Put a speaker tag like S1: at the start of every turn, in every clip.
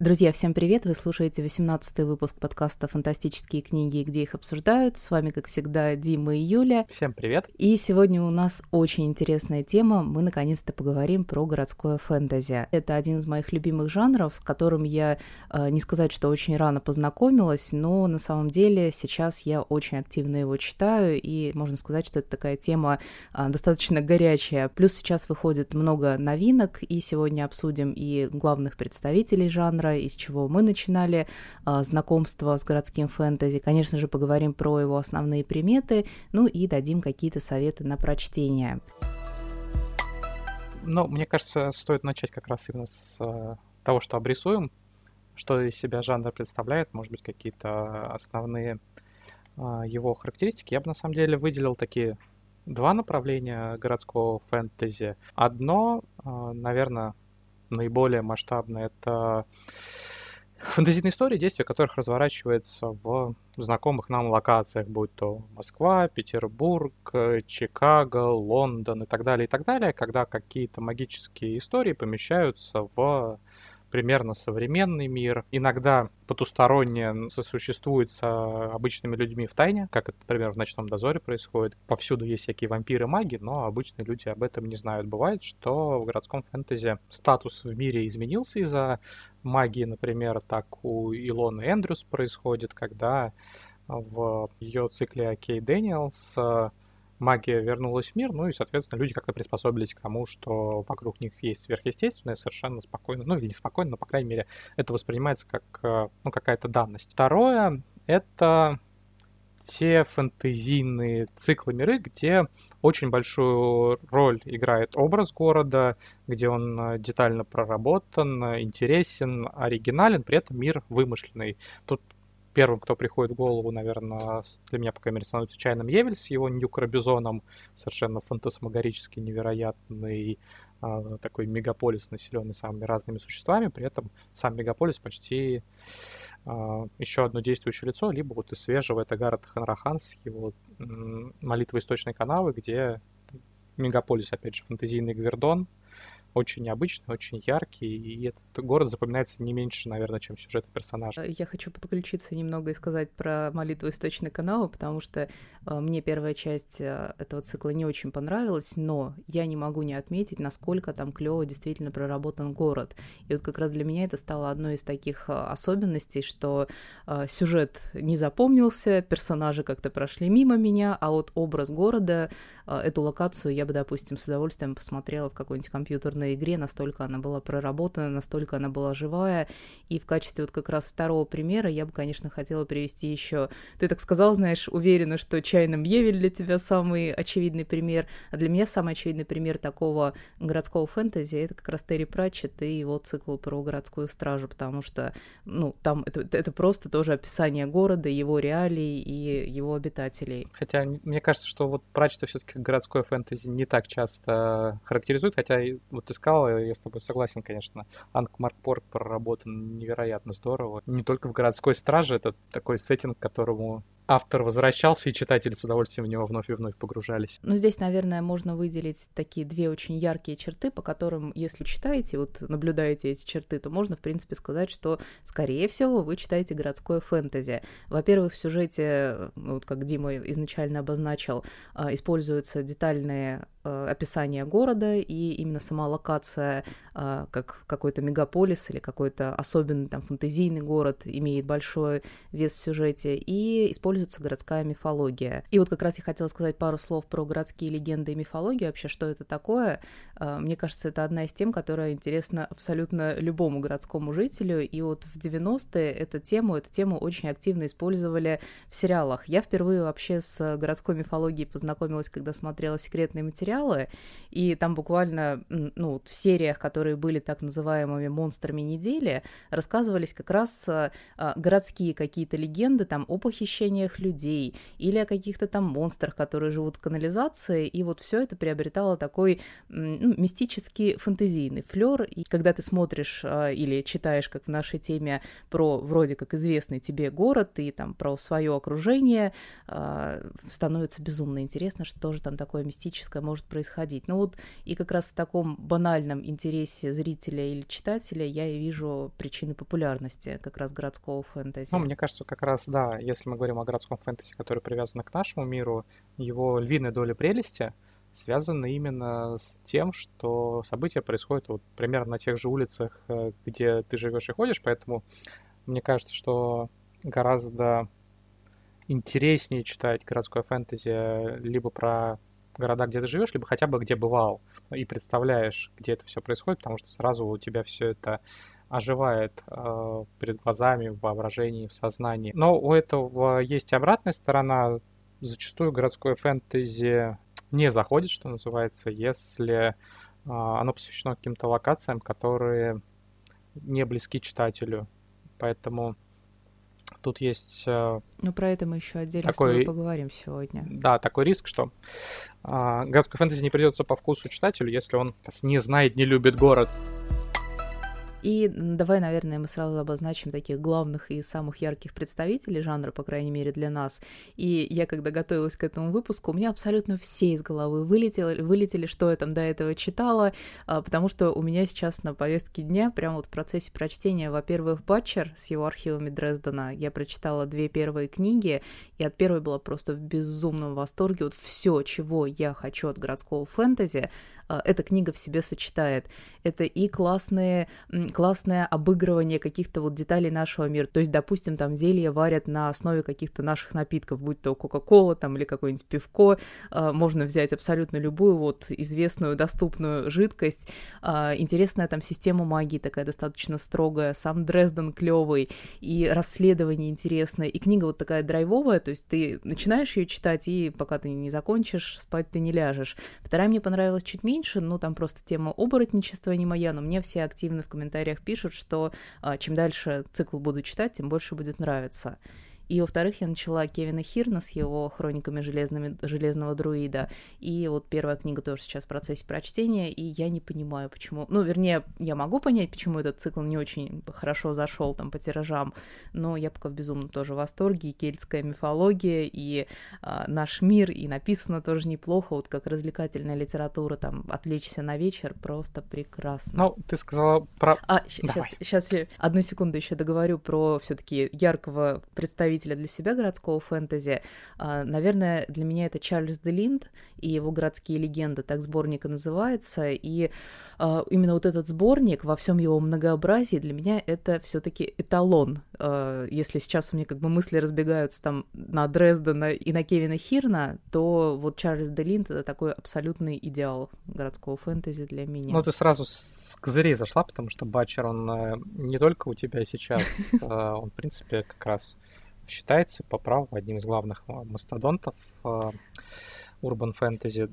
S1: Друзья, всем привет! Вы слушаете 18-й выпуск подкаста «Фантастические книги, где их обсуждают». С вами, как всегда, Дима и Юля.
S2: Всем привет!
S1: И сегодня у нас очень интересная тема. Мы наконец-то поговорим про городское фэнтези. Это один из моих любимых жанров, с которым я, э, не сказать, что очень рано познакомилась, но на самом деле сейчас я очень активно его читаю, и можно сказать, что это такая тема э, достаточно горячая. Плюс сейчас выходит много новинок, и сегодня обсудим и главных представителей жанра, жанра, из чего мы начинали а, знакомство с городским фэнтези. Конечно же, поговорим про его основные приметы, ну и дадим какие-то советы на прочтение.
S2: Ну, мне кажется, стоит начать как раз именно с э, того, что обрисуем, что из себя жанр представляет, может быть, какие-то основные э, его характеристики. Я бы на самом деле выделил такие два направления городского фэнтези. Одно, наверное, наиболее масштабные. Это фэнтезийные истории, действия которых разворачивается в знакомых нам локациях, будь то Москва, Петербург, Чикаго, Лондон и так далее, и так далее, когда какие-то магические истории помещаются в примерно современный мир. Иногда потустороннее сосуществует с обычными людьми в тайне, как это, например, в «Ночном дозоре» происходит. Повсюду есть всякие вампиры, маги, но обычные люди об этом не знают. Бывает, что в городском фэнтези статус в мире изменился из-за магии, например, так у Илоны Эндрюс происходит, когда в ее цикле Кей Дэниелс магия вернулась в мир, ну и, соответственно, люди как-то приспособились к тому, что вокруг них есть сверхъестественное, совершенно спокойно, ну или не спокойно, но, по крайней мере, это воспринимается как э, ну, какая-то данность. Второе — это те фэнтезийные циклы миры, где очень большую роль играет образ города, где он э, детально проработан, интересен, оригинален, при этом мир вымышленный. Тут первым, кто приходит в голову, наверное, для меня, по крайней мере, становится Чайным Евель с его Ньюк-Робизоном, совершенно фантасмагорически невероятный э, такой мегаполис, населенный самыми разными существами, при этом сам мегаполис почти а, еще одно действующее лицо, либо вот из свежего это Гаррет Ханрахан с его молитвой источной канавы, где мегаполис, опять же, фантазийный Гвердон, очень необычный, очень яркий, и этот город запоминается не меньше, наверное, чем сюжет персонажа.
S1: Я хочу подключиться немного и сказать про молитву источной канавы, потому что э, мне первая часть э, этого цикла не очень понравилась, но я не могу не отметить, насколько там клево действительно проработан город. И вот как раз для меня это стало одной из таких э, особенностей, что э, сюжет не запомнился, персонажи как-то прошли мимо меня, а вот образ города, э, эту локацию я бы, допустим, с удовольствием посмотрела в какой-нибудь компьютерной полной игре, настолько она была проработана, настолько она была живая. И в качестве вот как раз второго примера я бы, конечно, хотела привести еще... Ты так сказал, знаешь, уверена, что чайным Евель для тебя самый очевидный пример. А для меня самый очевидный пример такого городского фэнтези — это как раз Терри Пратчетт и его цикл про городскую стражу, потому что, ну, там это, это просто тоже описание города, его реалий и его обитателей.
S2: Хотя мне кажется, что вот Пратчетта все таки городское фэнтези не так часто характеризует, хотя вот ты сказал, я с тобой согласен, конечно. Анк Маркпорг проработан невероятно здорово. Не только в городской страже, это такой сеттинг, которому автор возвращался, и читатели с удовольствием в него вновь и вновь погружались.
S1: Ну, здесь, наверное, можно выделить такие две очень яркие черты, по которым, если читаете, вот наблюдаете эти черты, то можно, в принципе, сказать, что, скорее всего, вы читаете городское фэнтези. Во-первых, в сюжете, ну, вот как Дима изначально обозначил, а, используются детальные а, описания города, и именно сама локация, а, как какой-то мегаполис или какой-то особенный там фэнтезийный город, имеет большой вес в сюжете, и используется используется городская мифология. И вот как раз я хотела сказать пару слов про городские легенды и мифологию, вообще, что это такое. А, мне кажется, это одна из тем, которая интересна абсолютно любому городскому жителю, и вот в 90-е эту тему, эту тему очень активно использовали в сериалах. Я впервые вообще с городской мифологией познакомилась, когда смотрела секретные материалы, и там буквально, ну, в сериях, которые были так называемыми монстрами недели, рассказывались как раз а, городские какие-то легенды там о похищениях людей или о каких-то там монстрах, которые живут в канализации, и вот все это приобретало такой ну, мистический фэнтезийный флер, и когда ты смотришь э, или читаешь, как в нашей теме, про вроде как известный тебе город и там про свое окружение, э, становится безумно интересно, что же там такое мистическое может происходить. Ну вот и как раз в таком банальном интересе зрителя или читателя я и вижу причины популярности как раз городского фэнтези.
S2: Ну, мне кажется, как раз, да, если мы говорим о городском фэнтези, который привязан к нашему миру, его львиная доля прелести связана именно с тем, что события происходят вот примерно на тех же улицах, э, где ты живешь и ходишь, поэтому мне кажется, что гораздо интереснее читать городское фэнтези либо про города, где ты живешь, либо хотя бы где бывал и представляешь, где это все происходит, потому что сразу у тебя все это оживает э, перед глазами, в воображении, в сознании. Но у этого есть обратная сторона. Зачастую городское фэнтези не заходит, что называется, если э, оно посвящено каким-то локациям, которые не близки читателю. Поэтому тут есть... Э,
S1: ну, про это мы еще отдельно такой, с тобой поговорим сегодня.
S2: Да, такой риск, что э, городской фэнтези не придется по вкусу читателю, если он не знает, не любит город.
S1: И давай, наверное, мы сразу обозначим таких главных и самых ярких представителей жанра, по крайней мере, для нас. И я, когда готовилась к этому выпуску, у меня абсолютно все из головы вылетели, вылетели что я там до этого читала, а, потому что у меня сейчас на повестке дня, прямо вот в процессе прочтения, во-первых, Батчер с его архивами Дрездена. Я прочитала две первые книги, и от первой была просто в безумном восторге. Вот все, чего я хочу от городского фэнтези, а, эта книга в себе сочетает. Это и классные, классное обыгрывание каких-то вот деталей нашего мира. То есть, допустим, там зелья варят на основе каких-то наших напитков, будь то Кока-Кола там или какое-нибудь пивко. А, можно взять абсолютно любую вот известную, доступную жидкость. А, интересная там система магии такая достаточно строгая. Сам Дрезден клевый. И расследование интересное. И книга вот такая драйвовая. То есть ты начинаешь ее читать, и пока ты не закончишь, спать ты не ляжешь. Вторая мне понравилась чуть меньше ну, там просто тема оборотничества не моя, но мне все активно в комментариях пишут, что а, чем дальше цикл буду читать, тем больше будет нравиться. И, во-вторых, я начала Кевина Хирна с его хрониками железными, железного друида. И вот первая книга тоже сейчас в процессе прочтения, и я не понимаю, почему... Ну, вернее, я могу понять, почему этот цикл не очень хорошо зашел там по тиражам, но я пока в безумном тоже восторге. И кельтская мифология, и а, наш мир, и написано тоже неплохо. Вот как развлекательная литература, там, отвлечься на вечер, просто прекрасно.
S2: Ну, ты сказала про...
S1: А, сейчас, сейчас одну секунду еще договорю про все таки яркого представителя представителя для себя городского фэнтези. А, наверное, для меня это Чарльз де Линд и его «Городские легенды», так сборник и называется. И а, именно вот этот сборник во всем его многообразии для меня это все таки эталон. А, если сейчас у меня как бы мысли разбегаются там на Дрездена и на Кевина Хирна, то вот Чарльз де Линд — это такой абсолютный идеал городского фэнтези для меня.
S2: Ну, ты сразу с козырей зашла, потому что Батчер, он э, не только у тебя сейчас, он, в принципе, как раз считается по праву одним из главных а, мастодонтов урбан фэнтези.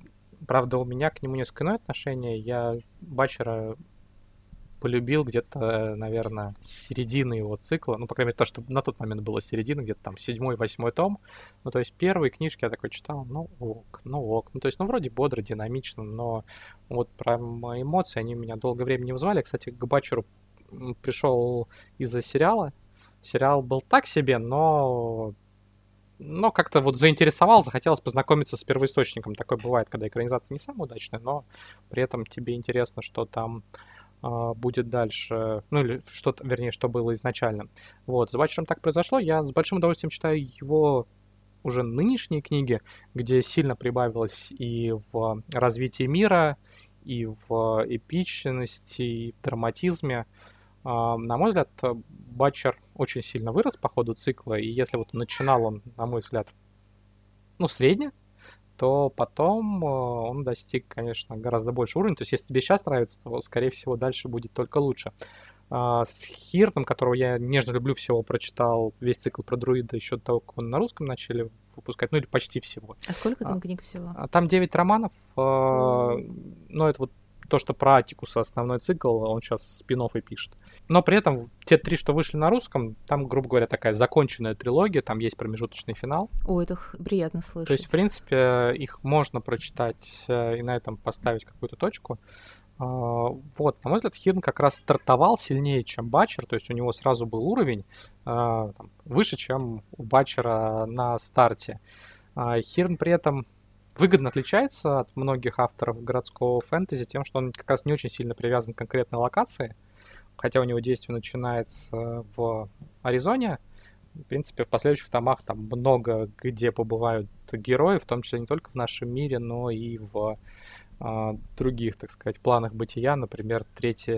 S2: Правда, у меня к нему несколько иное отношение. Я Бачера полюбил где-то, наверное, середины его цикла. Ну, по крайней мере, то, что на тот момент было середина, где-то там седьмой, восьмой том. Ну, то есть первые книжки я такой читал, ну ок, ну ок. Ну, то есть, ну, вроде бодро, динамично, но вот про мои эмоции они меня долгое время не вызывали. Кстати, к Бачеру пришел из-за сериала Сериал был так себе, но но как-то вот заинтересовал, захотелось познакомиться с первоисточником. Такое бывает, когда экранизация не самая удачная, но при этом тебе интересно, что там э, будет дальше, ну или что-то, вернее, что было изначально. Вот, с Батчером так произошло. Я с большим удовольствием читаю его уже нынешние книги, где сильно прибавилось и в развитии мира, и в эпичности, и в драматизме. А, на мой взгляд, Батчер очень сильно вырос по ходу цикла, и если вот начинал он, на мой взгляд, ну, средне, то потом э, он достиг, конечно, гораздо больше уровня. То есть, если тебе сейчас нравится, то, скорее всего, дальше будет только лучше. А, с Хиртом, которого я нежно люблю всего, прочитал весь цикл про друида еще до того, как он на русском начали выпускать, ну или почти всего.
S1: А сколько там а, книг всего?
S2: Там 9 романов. Mm. Ну, это вот то, что про Атикуса основной цикл, он сейчас спин и пишет. но при этом те три, что вышли на русском, там, грубо говоря, такая законченная трилогия, там есть промежуточный финал.
S1: Ой, это приятно слышать.
S2: То есть, в принципе, их можно прочитать э, и на этом поставить какую-то точку. А, вот, на мой взгляд, Хирн как раз стартовал сильнее, чем Батчер, то есть у него сразу был уровень там, выше, чем у Батчера на старте. А, Хирн при этом выгодно отличается от многих авторов городского фэнтези тем, что он как раз не очень сильно привязан к конкретной локации, хотя у него действие начинается в Аризоне. В принципе, в последующих томах там много где побывают герои, в том числе не только в нашем мире, но и в других, так сказать, планах бытия. Например, третий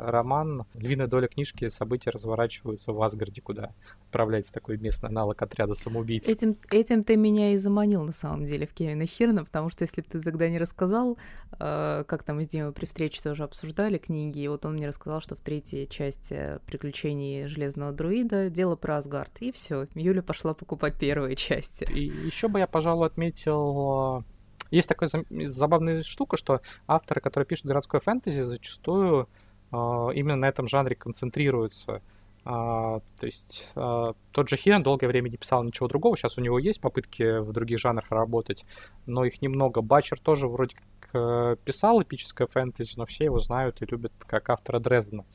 S2: роман. Львиная доля книжки события разворачиваются в Асгарде, куда отправляется такой местный аналог отряда самоубийц.
S1: Этим, этим ты меня и заманил, на самом деле, в Кевина Хирна, потому что если бы ты тогда не рассказал, э, как там мы с Димой при встрече тоже обсуждали книги, и вот он мне рассказал, что в третьей части приключений Железного Друида дело про Асгард. И все, Юля пошла покупать первые части.
S2: И еще бы я, пожалуй, отметил есть такая забавная штука, что авторы, которые пишут городской фэнтези, зачастую э, именно на этом жанре концентрируются. Uh, то есть uh, тот же Хирен долгое время не писал ничего другого. Сейчас у него есть попытки в других жанрах работать, но их немного. Батчер тоже вроде как uh, писал эпическое фэнтези, но все его знают и любят как автора Дрездена.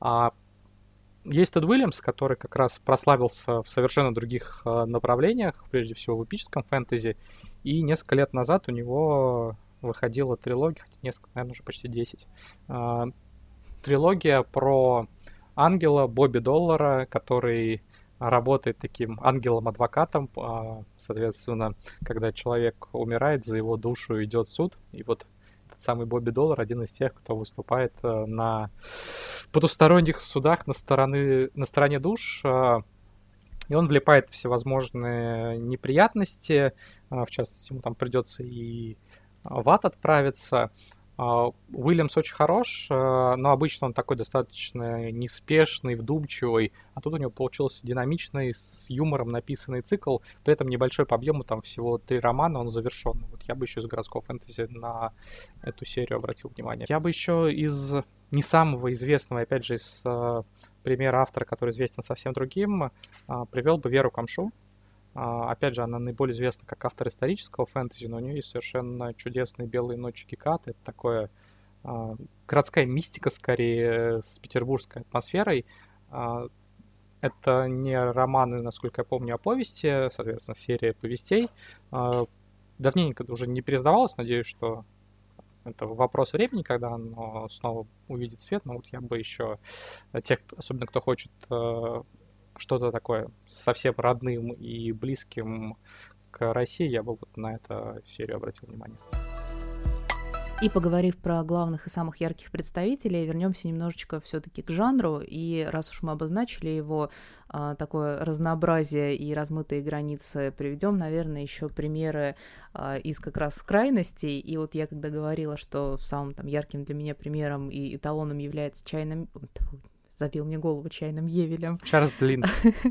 S2: А есть Тед Уильямс, который как раз прославился в совершенно других направлениях, прежде всего в эпическом фэнтези, и несколько лет назад у него выходила трилогия, хотя несколько, наверное, уже почти 10. А, трилогия про ангела Бобби Доллара, который работает таким ангелом-адвокатом. А, соответственно, когда человек умирает, за его душу идет суд. И вот этот самый Бобби Доллар один из тех, кто выступает э, на потусторонних судах на, стороны, на стороне душ. А, и он влипает в всевозможные неприятности, а, в частности, ему там придется и в ад отправиться. А, Уильямс очень хорош, а, но обычно он такой достаточно неспешный, вдумчивый, а тут у него получился динамичный, с юмором написанный цикл, при этом небольшой по объему, там всего три романа, он завершенный. Вот я бы еще из городского фэнтези на эту серию обратил внимание. Я бы еще из не самого известного, опять же, из пример автора, который известен совсем другим, а, привел бы Веру Камшу. А, опять же, она наиболее известна как автор исторического фэнтези, но у нее есть совершенно чудесные «Белые ночи Гекаты». Это такое а, городская мистика, скорее, с петербургской атмосферой. Это не романы, насколько я помню, а повести, соответственно, серия повестей. Давненько уже не пересдавалось, надеюсь, что это вопрос времени, когда оно снова увидит свет, но вот я бы еще э, тех, особенно кто хочет э, что-то такое совсем родным и близким к России, я бы вот на эту серию обратил внимание.
S1: И поговорив про главных и самых ярких представителей, вернемся немножечко все-таки к жанру. И раз уж мы обозначили его а, такое разнообразие и размытые границы, приведем, наверное, еще примеры а, из как раз крайностей. И вот я когда говорила, что самым там ярким для меня примером и эталоном является чайным забил мне голову чайным Евелем.
S2: Чарльз Длин.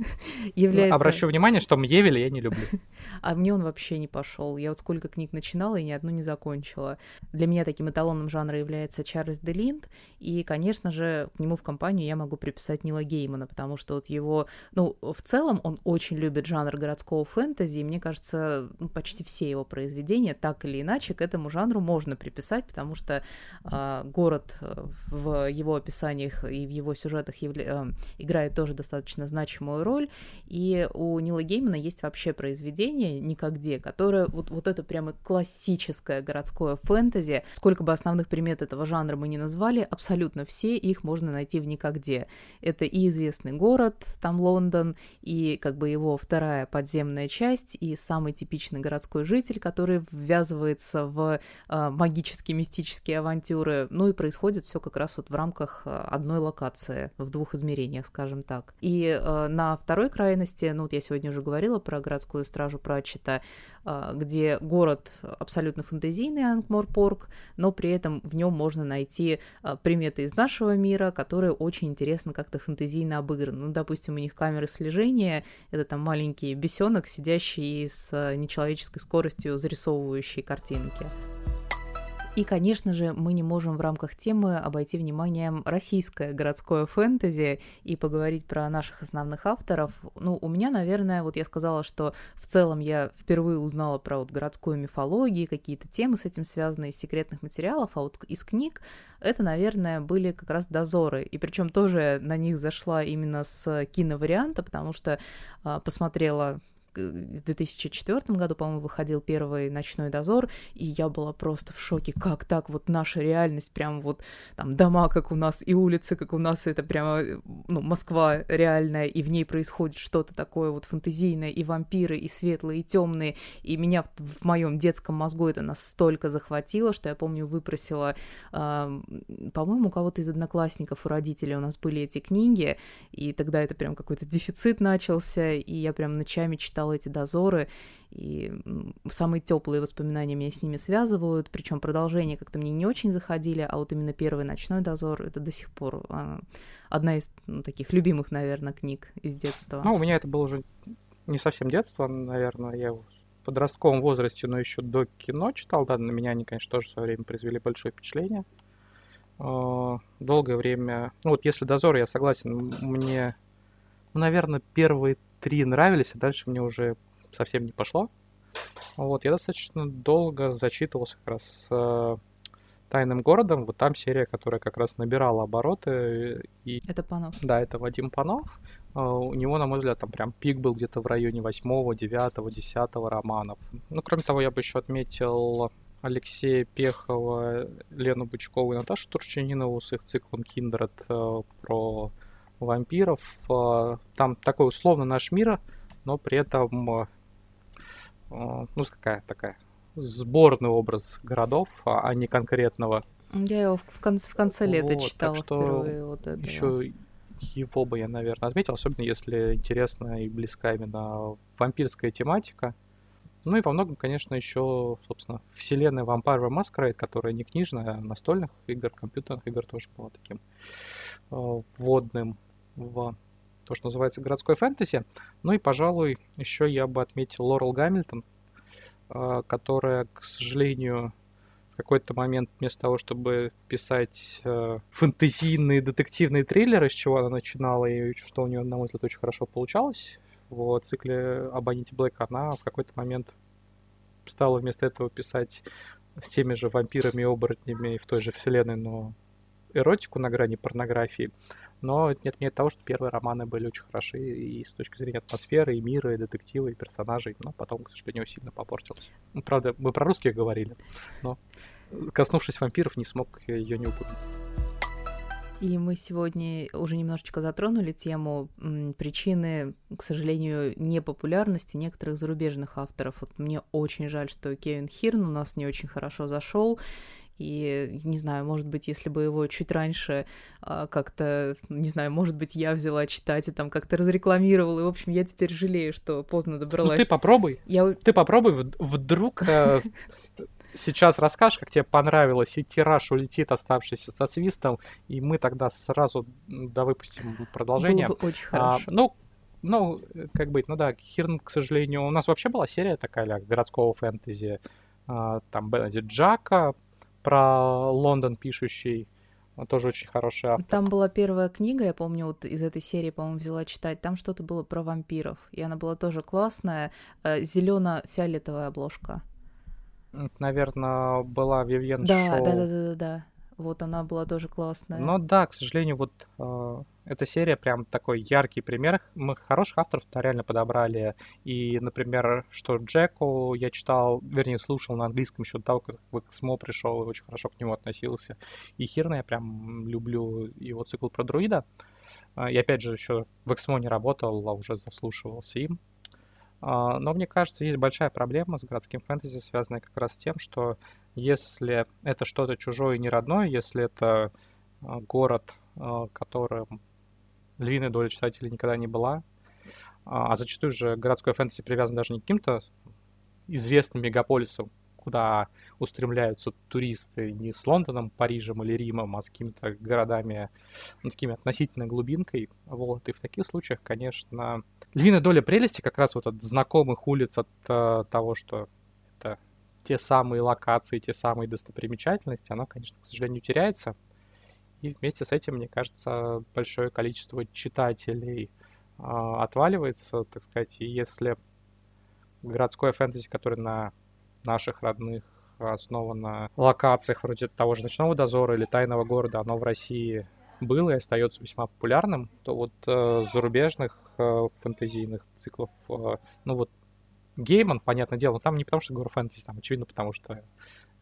S2: является... Обращу внимание, что Евеля я не люблю.
S1: а мне он вообще не пошел. Я вот сколько книг начинала и ни одну не закончила. Для меня таким эталоном жанра является Чарльз Делинд, и, конечно же, к нему в компанию я могу приписать Нила Геймана, потому что вот его, ну, в целом он очень любит жанр городского фэнтези, и мне кажется, ну, почти все его произведения так или иначе к этому жанру можно приписать, потому что а, э, город в его описаниях и в его сюжете сюжетах явля... Э, играет тоже достаточно значимую роль. И у Нила Геймана есть вообще произведение «Никогде», которое вот, вот это прямо классическое городское фэнтези. Сколько бы основных примет этого жанра мы не назвали, абсолютно все их можно найти в «Никогде». Это и известный город, там Лондон, и как бы его вторая подземная часть, и самый типичный городской житель, который ввязывается в э, магические, мистические авантюры. Ну и происходит все как раз вот в рамках э, одной локации в двух измерениях, скажем так. И э, на второй крайности, ну вот я сегодня уже говорила про городскую стражу Пратчета, э, где город абсолютно фантазийный Ангморпорг, но при этом в нем можно найти э, приметы из нашего мира, которые очень интересно как-то фантазийно обыграны. Ну, допустим, у них камеры слежения, это там маленький бесенок, сидящий с нечеловеческой скоростью зарисовывающий картинки. И, конечно же, мы не можем в рамках темы обойти вниманием российское городское фэнтези и поговорить про наших основных авторов. Ну, у меня, наверное, вот я сказала, что в целом я впервые узнала про вот городскую мифологию, какие-то темы с этим связанные из секретных материалов, а вот из книг это, наверное, были как раз дозоры. И причем тоже на них зашла именно с киноварианта, потому что а, посмотрела в 2004 году, по-моему, выходил первый «Ночной дозор», и я была просто в шоке, как так вот наша реальность, прям вот там дома, как у нас, и улицы, как у нас, это прямо, ну, Москва реальная, и в ней происходит что-то такое вот фантазийное, и вампиры, и светлые, и темные, и меня в, в моем детском мозгу это настолько захватило, что я помню, выпросила, э, по-моему, у кого-то из одноклассников, у родителей у нас были эти книги, и тогда это прям какой-то дефицит начался, и я прям ночами читала читала эти дозоры, и самые теплые воспоминания меня с ними связывают, причем продолжения как-то мне не очень заходили, а вот именно первый ночной дозор это до сих пор а, одна из ну, таких любимых, наверное, книг из детства.
S2: Ну, у меня это было уже не совсем детство, наверное, я в подростковом возрасте, но еще до кино читал, да, на меня они, конечно, тоже в свое время произвели большое впечатление. А, долгое время, ну вот если дозор, я согласен, мне, ну, наверное, первые три нравились, а дальше мне уже совсем не пошло. Вот, я достаточно долго зачитывался как раз э, «Тайным городом». Вот там серия, которая как раз набирала обороты. И...
S1: Это Панов.
S2: Да, это Вадим Панов. Э, у него, на мой взгляд, там прям пик был где-то в районе восьмого, девятого, десятого романов. Ну, кроме того, я бы еще отметил Алексея Пехова, Лену Бычкову и Наташу Турчанинову с их циклом «Киндред» э, про вампиров. А, там такой условно наш мир, но при этом, а, а, ну, какая такая сборный образ городов, а не конкретного.
S1: Я его в конце, в конце лета вот, читала что впервые. Вот это,
S2: еще его бы я, наверное, отметил, особенно если интересна и близка именно вампирская тематика. Ну и во многом, конечно, еще, собственно, вселенная Vampire Masquerade, которая не книжная, а настольных игр, компьютерных игр тоже была таким э, вводным в то, что называется городской фэнтези. Ну и, пожалуй, еще я бы отметил Лорел Гамильтон, а, которая, к сожалению, в какой-то момент вместо того, чтобы писать э, фэнтезийные детективные триллеры, с чего она начинала, и что у нее, на мой взгляд, очень хорошо получалось, в цикле об Аните Блэк она в какой-то момент стала вместо этого писать с теми же вампирами и оборотнями в той же вселенной, но эротику на грани порнографии. Но это не отменяет того, что первые романы были очень хороши и с точки зрения атмосферы, и мира, и детектива, и персонажей. Но потом, к сожалению, сильно попортилось. Ну, правда, мы про русских говорили, но коснувшись вампиров, не смог ее не упомянуть.
S1: И мы сегодня уже немножечко затронули тему причины, к сожалению, непопулярности некоторых зарубежных авторов. Вот мне очень жаль, что Кевин Хирн у нас не очень хорошо зашел. И, не знаю, может быть, если бы его чуть раньше а, как-то, не знаю, может быть, я взяла читать и там как-то разрекламировала. И, в общем, я теперь жалею, что поздно добралась.
S2: Ну, ты попробуй. Я... Ты попробуй, вдруг э, сейчас расскажешь, как тебе понравилось, и тираж улетит, оставшийся со свистом, и мы тогда сразу да, выпустим продолжение.
S1: Было бы очень а, хорошо.
S2: ну, ну, как быть, ну да, Хирн, к сожалению, у нас вообще была серия такая городского фэнтези, а, там Бенедикт Джака, про Лондон пишущий. Тоже очень хороший автор.
S1: Там была первая книга, я помню, вот из этой серии, по-моему, взяла читать. Там что-то было про вампиров. И она была тоже классная. Э, Зелено-фиолетовая обложка.
S2: наверное, была Вивьен
S1: да, Шоу. Да, да, да, да, да. Вот она была тоже классная.
S2: Ну да, к сожалению, вот э, эта серия прям такой яркий пример. Мы хороших авторов реально подобрали. И, например, что Джеку я читал, вернее, слушал на английском еще до того, как в XMO пришел, и очень хорошо к нему относился. И Хирна я прям люблю его цикл про друида. А, и опять же, еще в XMO не работал, а уже заслушивался им. А, но мне кажется, есть большая проблема с городским фэнтези, связанная как раз с тем, что если это что-то чужое и не родное, если это а, город, которым львиная доля читателей никогда не была. А, а зачастую же городское фэнтези привязано даже не к каким-то известным мегаполисам, куда устремляются туристы не с Лондоном, Парижем или Римом, а с какими-то городами, ну, такими относительной глубинкой. Вот. И в таких случаях, конечно, львиная доля прелести как раз вот от знакомых улиц, от uh, того, что те самые локации, те самые достопримечательности, оно, конечно, к сожалению, теряется. И вместе с этим, мне кажется, большое количество читателей э, отваливается, так сказать. И если городское фэнтези, которое на наших родных основано локациях вроде того же «Ночного дозора» или «Тайного города», оно в России было и остается весьма популярным, то вот э, зарубежных э, фэнтезийных циклов, э, ну вот Гейман, понятное дело, там не потому что говорю фэнтези, там очевидно потому что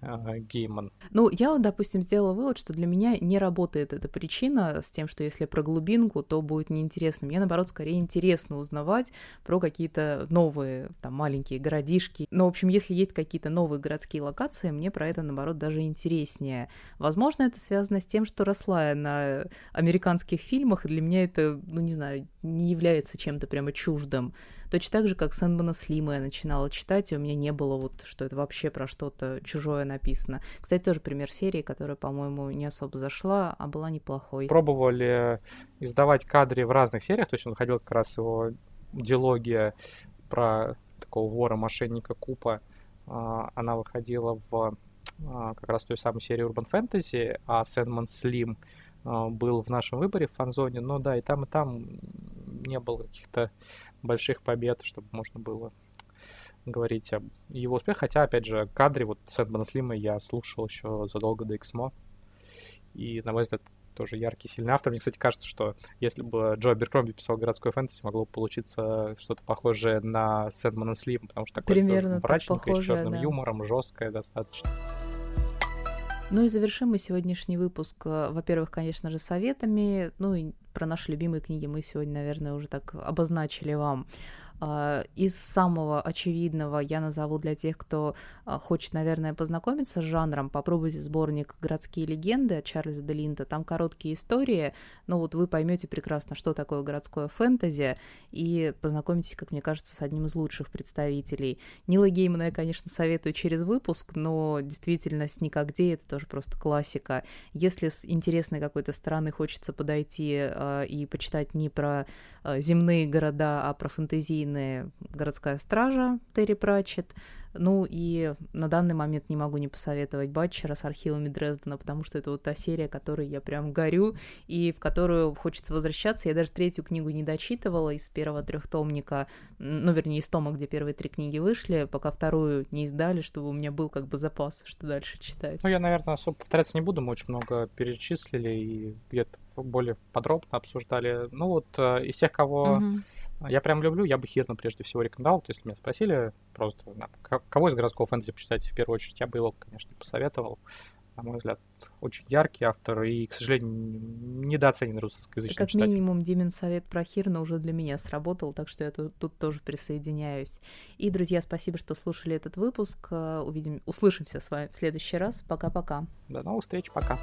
S2: э, Гейман.
S1: Ну, я вот, допустим, сделала вывод, что для меня не работает эта причина с тем, что если про глубинку, то будет неинтересно. Мне, наоборот, скорее интересно узнавать про какие-то новые, там, маленькие городишки. Но, в общем, если есть какие-то новые городские локации, мне про это, наоборот, даже интереснее. Возможно, это связано с тем, что росла я на американских фильмах, и для меня это, ну, не знаю, не является чем-то прямо чуждым. Точно так же, как Сэндмана Слима я начинала читать, и у меня не было вот, что это вообще про что-то чужое написано. Кстати, тоже пример серии, которая, по-моему, не особо зашла, а была неплохой.
S2: Пробовали издавать кадры в разных сериях, то есть он выходил как раз его диалогия про такого вора-мошенника Купа. А, она выходила в а, как раз той самой серии Urban Fantasy, а Сэндман Слим был в нашем выборе в фанзоне, но да, и там, и там не было каких-то больших побед, чтобы можно было говорить об его успехе. Хотя, опять же, кадры вот Сэндмана Слима я слушал еще задолго до Эксмо. И, на мой взгляд, тоже яркий, сильный автор. Мне, кстати, кажется, что если бы Джо Беркромби писал городской фэнтези, могло бы получиться что-то похожее на Сэндмана Слима, потому что такое
S1: Примерно
S2: мрачненькое,
S1: с
S2: черным
S1: да.
S2: юмором, жесткое достаточно.
S1: Ну и завершим мы сегодняшний выпуск, э, во-первых, конечно же, советами, ну и про наши любимые книги мы сегодня, наверное, уже так обозначили вам. А, из самого очевидного я назову для тех, кто а, хочет, наверное, познакомиться с жанром, попробуйте сборник «Городские легенды» от Чарльза Делинта. Там короткие истории, но вот вы поймете прекрасно, что такое городское фэнтези, и познакомитесь, как мне кажется, с одним из лучших представителей. Нила Геймана я, конечно, советую через выпуск, но действительно с «Никогде» это тоже просто классика. Если с интересной какой-то стороны хочется подойти э, и почитать не про земные города, а про фэнтезийные Картины «Городская стража» Терри Пратчет. Ну и на данный момент не могу не посоветовать Батчера с архивами Дрездена, потому что это вот та серия, которой я прям горю, и в которую хочется возвращаться. Я даже третью книгу не дочитывала из первого трехтомника, ну, вернее, из тома, где первые три книги вышли, пока вторую не издали, чтобы у меня был как бы запас, что дальше читать.
S2: Ну, я, наверное, особо повторяться не буду, мы очень много перечислили и где-то более подробно обсуждали. Ну, вот э, из тех, кого... Угу я прям люблю, я бы Хирна прежде всего рекомендовал. Есть, если меня спросили просто, кого из городского фэнтези почитать в первую очередь, я бы его, конечно, посоветовал. На мой взгляд, очень яркий автор и, к сожалению, недооценен русскоязычным
S1: Как читателем. минимум, Димин совет про Хирна уже для меня сработал, так что я тут, тут тоже присоединяюсь. И, друзья, спасибо, что слушали этот выпуск. Увидим, услышимся с вами в следующий раз. Пока-пока.
S2: До новых встреч, пока.